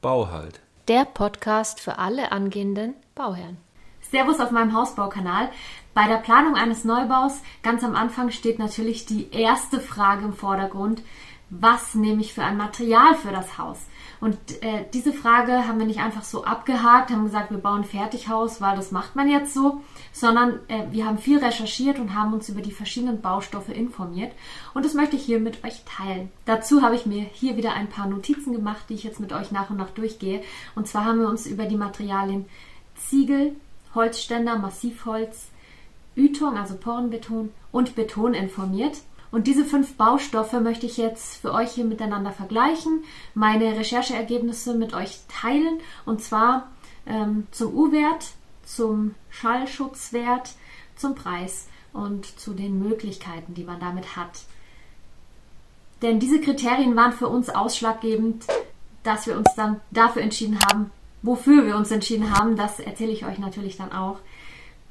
Bauhalt. Der Podcast für alle angehenden Bauherren. Servus auf meinem Hausbaukanal. Bei der Planung eines Neubaus ganz am Anfang steht natürlich die erste Frage im Vordergrund. Was nehme ich für ein Material für das Haus? Und äh, diese Frage haben wir nicht einfach so abgehakt, haben gesagt, wir bauen Fertighaus, weil das macht man jetzt so, sondern äh, wir haben viel recherchiert und haben uns über die verschiedenen Baustoffe informiert. Und das möchte ich hier mit euch teilen. Dazu habe ich mir hier wieder ein paar Notizen gemacht, die ich jetzt mit euch nach und nach durchgehe. Und zwar haben wir uns über die Materialien Ziegel, Holzständer, Massivholz, Ytong, also Porenbeton und Beton informiert. Und diese fünf Baustoffe möchte ich jetzt für euch hier miteinander vergleichen, meine Rechercheergebnisse mit euch teilen und zwar ähm, zum U-Wert, zum Schallschutzwert, zum Preis und zu den Möglichkeiten, die man damit hat. Denn diese Kriterien waren für uns ausschlaggebend, dass wir uns dann dafür entschieden haben, wofür wir uns entschieden haben. Das erzähle ich euch natürlich dann auch.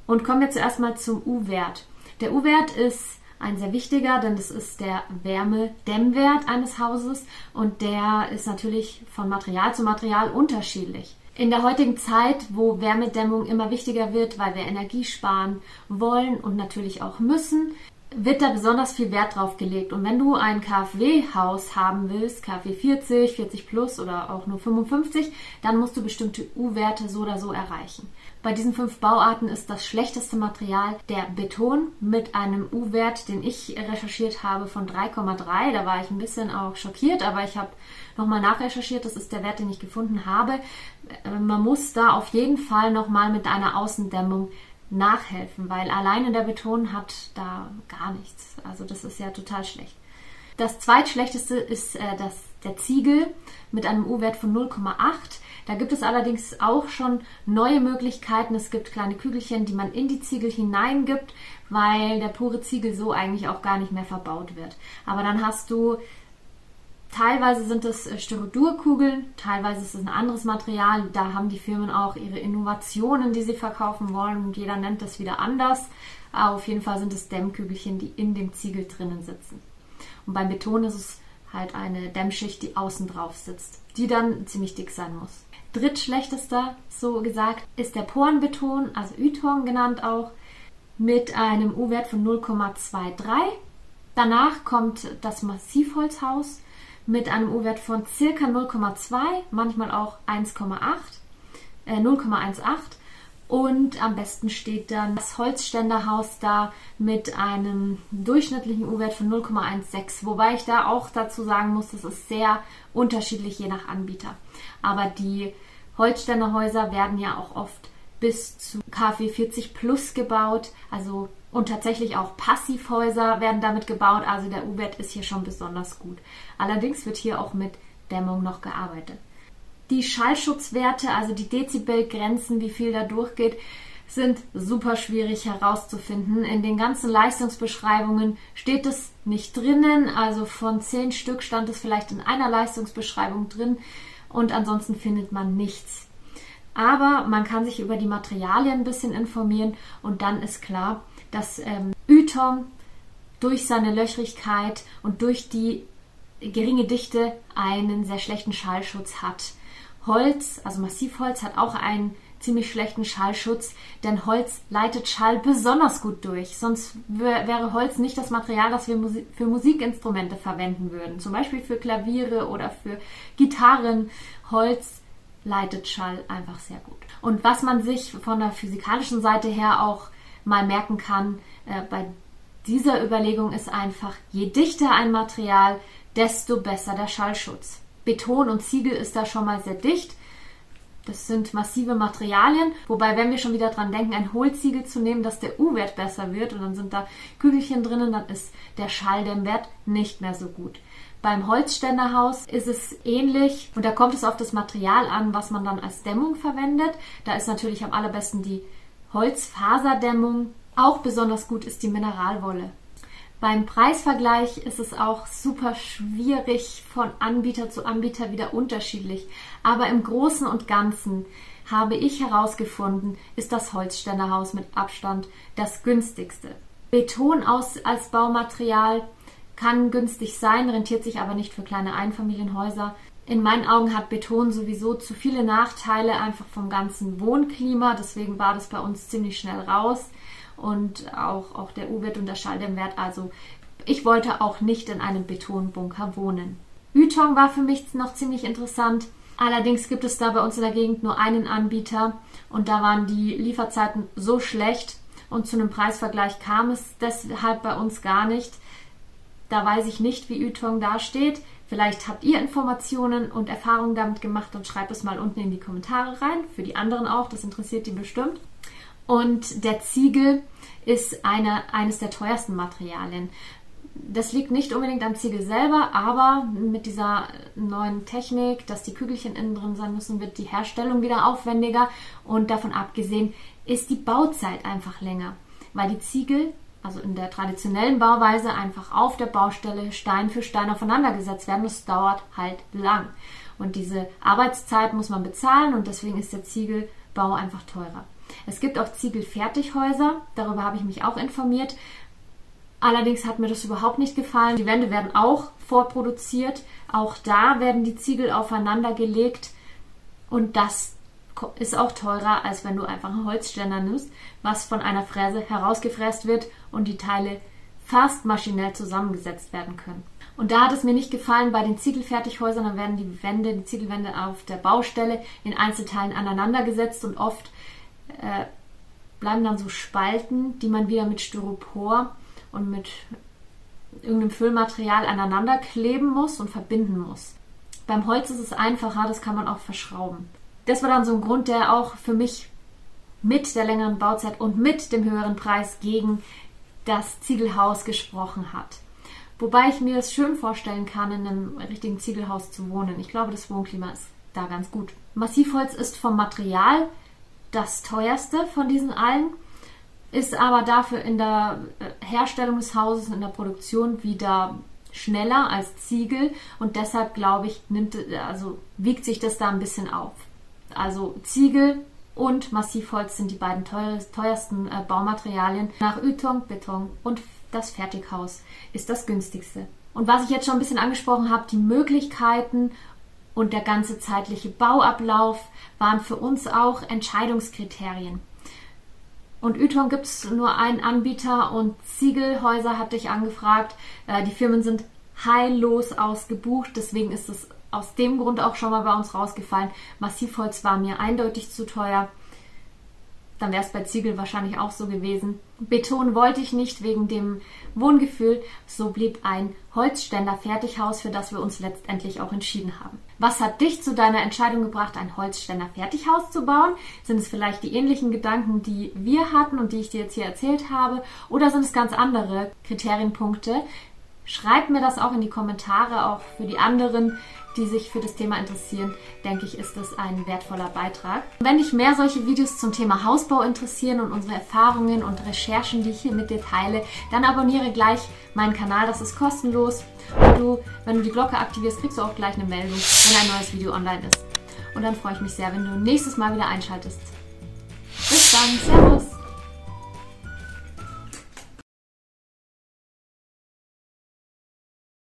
Und kommen wir zuerst mal zum U-Wert. Der U-Wert ist ein sehr wichtiger, denn das ist der Wärmedämmwert eines Hauses und der ist natürlich von Material zu Material unterschiedlich. In der heutigen Zeit, wo Wärmedämmung immer wichtiger wird, weil wir Energie sparen wollen und natürlich auch müssen, wird da besonders viel Wert drauf gelegt. Und wenn du ein KfW-Haus haben willst, KfW 40, 40 plus oder auch nur 55, dann musst du bestimmte U-Werte so oder so erreichen. Bei diesen fünf Bauarten ist das schlechteste Material der Beton mit einem U-Wert, den ich recherchiert habe, von 3,3. Da war ich ein bisschen auch schockiert, aber ich habe nochmal nachrecherchiert. Das ist der Wert, den ich gefunden habe. Äh, man muss da auf jeden Fall nochmal mit einer Außendämmung nachhelfen, weil alleine der Beton hat da gar nichts. Also das ist ja total schlecht. Das zweitschlechteste ist äh, das, der Ziegel mit einem U-Wert von 0,8. Da gibt es allerdings auch schon neue Möglichkeiten. Es gibt kleine Kügelchen, die man in die Ziegel hineingibt, weil der pure Ziegel so eigentlich auch gar nicht mehr verbaut wird. Aber dann hast du Teilweise sind es äh, Styrodurkugeln, teilweise ist es ein anderes Material. Da haben die Firmen auch ihre Innovationen, die sie verkaufen wollen und jeder nennt das wieder anders. Aber auf jeden Fall sind es Dämmkügelchen, die in dem Ziegel drinnen sitzen. Und beim Beton ist es halt eine Dämmschicht, die außen drauf sitzt, die dann ziemlich dick sein muss. Drittschlechtester, so gesagt, ist der Porenbeton, also Ytong genannt auch, mit einem U-Wert von 0,23. Danach kommt das Massivholzhaus mit einem U-Wert von circa 0,2, manchmal auch 1,8, äh, 0,18 und am besten steht dann das Holzständerhaus da mit einem durchschnittlichen U-Wert von 0,16. Wobei ich da auch dazu sagen muss, das ist sehr unterschiedlich je nach Anbieter. Aber die Holzständerhäuser werden ja auch oft bis zu KfW 40 plus gebaut. Also und tatsächlich auch Passivhäuser werden damit gebaut. Also der U-Wert ist hier schon besonders gut. Allerdings wird hier auch mit Dämmung noch gearbeitet. Die Schallschutzwerte, also die Dezibelgrenzen, wie viel da durchgeht, sind super schwierig herauszufinden. In den ganzen Leistungsbeschreibungen steht es nicht drinnen. Also von zehn Stück stand es vielleicht in einer Leistungsbeschreibung drin und ansonsten findet man nichts. Aber man kann sich über die Materialien ein bisschen informieren und dann ist klar, dass ähm, Ytong durch seine Löchrigkeit und durch die geringe Dichte einen sehr schlechten Schallschutz hat. Holz, also Massivholz, hat auch einen ziemlich schlechten Schallschutz, denn Holz leitet Schall besonders gut durch. Sonst wäre Holz nicht das Material, das wir für Musikinstrumente verwenden würden. Zum Beispiel für Klaviere oder für Gitarren. Holz leitet Schall einfach sehr gut. Und was man sich von der physikalischen Seite her auch mal merken kann äh, bei dieser Überlegung ist einfach, je dichter ein Material, desto besser der Schallschutz. Beton und Ziegel ist da schon mal sehr dicht. Das sind massive Materialien, wobei, wenn wir schon wieder dran denken, ein Hohlziegel zu nehmen, dass der U-Wert besser wird und dann sind da Kügelchen drinnen, dann ist der Schalldämmwert nicht mehr so gut. Beim Holzständerhaus ist es ähnlich und da kommt es auf das Material an, was man dann als Dämmung verwendet. Da ist natürlich am allerbesten die Holzfaserdämmung. Auch besonders gut ist die Mineralwolle. Beim Preisvergleich ist es auch super schwierig von Anbieter zu Anbieter wieder unterschiedlich. Aber im Großen und Ganzen habe ich herausgefunden, ist das Holzständerhaus mit Abstand das günstigste. Beton aus, als Baumaterial kann günstig sein, rentiert sich aber nicht für kleine Einfamilienhäuser. In meinen Augen hat Beton sowieso zu viele Nachteile einfach vom ganzen Wohnklima. Deswegen war das bei uns ziemlich schnell raus. Und auch, auch der U-Wert und der Schalldämmwert. Also ich wollte auch nicht in einem Betonbunker wohnen. Ytong war für mich noch ziemlich interessant. Allerdings gibt es da bei uns in der Gegend nur einen Anbieter und da waren die Lieferzeiten so schlecht und zu einem Preisvergleich kam es deshalb bei uns gar nicht. Da weiß ich nicht, wie Ytong dasteht. Vielleicht habt ihr Informationen und Erfahrungen damit gemacht und schreibt es mal unten in die Kommentare rein. Für die anderen auch, das interessiert die bestimmt. Und der Ziegel ist eine, eines der teuersten Materialien das liegt nicht unbedingt am Ziegel selber, aber mit dieser neuen Technik, dass die Kügelchen innen drin sein müssen, wird die Herstellung wieder aufwendiger und davon abgesehen ist die Bauzeit einfach länger, weil die Ziegel, also in der traditionellen Bauweise, einfach auf der Baustelle Stein für Stein aufeinander gesetzt werden. Das dauert halt lang. Und diese Arbeitszeit muss man bezahlen und deswegen ist der Ziegelbau einfach teurer. Es gibt auch Ziegelfertighäuser, darüber habe ich mich auch informiert. Allerdings hat mir das überhaupt nicht gefallen. Die Wände werden auch vorproduziert. Auch da werden die Ziegel aufeinander gelegt. Und das ist auch teurer, als wenn du einfach einen Holzständer nimmst, was von einer Fräse herausgefräst wird und die Teile fast maschinell zusammengesetzt werden können. Und da hat es mir nicht gefallen, bei den Ziegelfertighäusern, dann werden die Wände, die Ziegelwände auf der Baustelle in Einzelteilen aneinandergesetzt und oft äh, bleiben dann so Spalten, die man wieder mit Styropor und mit irgendeinem Füllmaterial aneinander kleben muss und verbinden muss. Beim Holz ist es einfacher, das kann man auch verschrauben. Das war dann so ein Grund, der auch für mich mit der längeren Bauzeit und mit dem höheren Preis gegen das Ziegelhaus gesprochen hat. Wobei ich mir es schön vorstellen kann, in einem richtigen Ziegelhaus zu wohnen. Ich glaube, das Wohnklima ist da ganz gut. Massivholz ist vom Material das teuerste von diesen allen ist aber dafür in der äh, Herstellung des Hauses, in der Produktion wieder schneller als Ziegel und deshalb glaube ich, nimmt, also wiegt sich das da ein bisschen auf. Also Ziegel und Massivholz sind die beiden teuersten äh, Baumaterialien. Nach Ytong, Beton und das Fertighaus ist das günstigste. Und was ich jetzt schon ein bisschen angesprochen habe, die Möglichkeiten und der ganze zeitliche Bauablauf waren für uns auch Entscheidungskriterien. Und Ytong gibt es nur einen Anbieter und Ziegelhäuser hatte ich angefragt. Äh, die Firmen sind heillos ausgebucht, deswegen ist es aus dem Grund auch schon mal bei uns rausgefallen. Massivholz war mir eindeutig zu teuer dann wäre es bei Ziegel wahrscheinlich auch so gewesen. Beton wollte ich nicht wegen dem Wohngefühl. So blieb ein Holzständer Fertighaus, für das wir uns letztendlich auch entschieden haben. Was hat dich zu deiner Entscheidung gebracht, ein Holzständer Fertighaus zu bauen? Sind es vielleicht die ähnlichen Gedanken, die wir hatten und die ich dir jetzt hier erzählt habe? Oder sind es ganz andere Kriterienpunkte? Schreib mir das auch in die Kommentare, auch für die anderen, die sich für das Thema interessieren, denke ich, ist das ein wertvoller Beitrag. Wenn dich mehr solche Videos zum Thema Hausbau interessieren und unsere Erfahrungen und Recherchen, die ich hier mit dir teile, dann abonniere gleich meinen Kanal, das ist kostenlos. Und du, wenn du die Glocke aktivierst, kriegst du auch gleich eine Meldung, wenn ein neues Video online ist. Und dann freue ich mich sehr, wenn du nächstes Mal wieder einschaltest. Bis dann, Servus!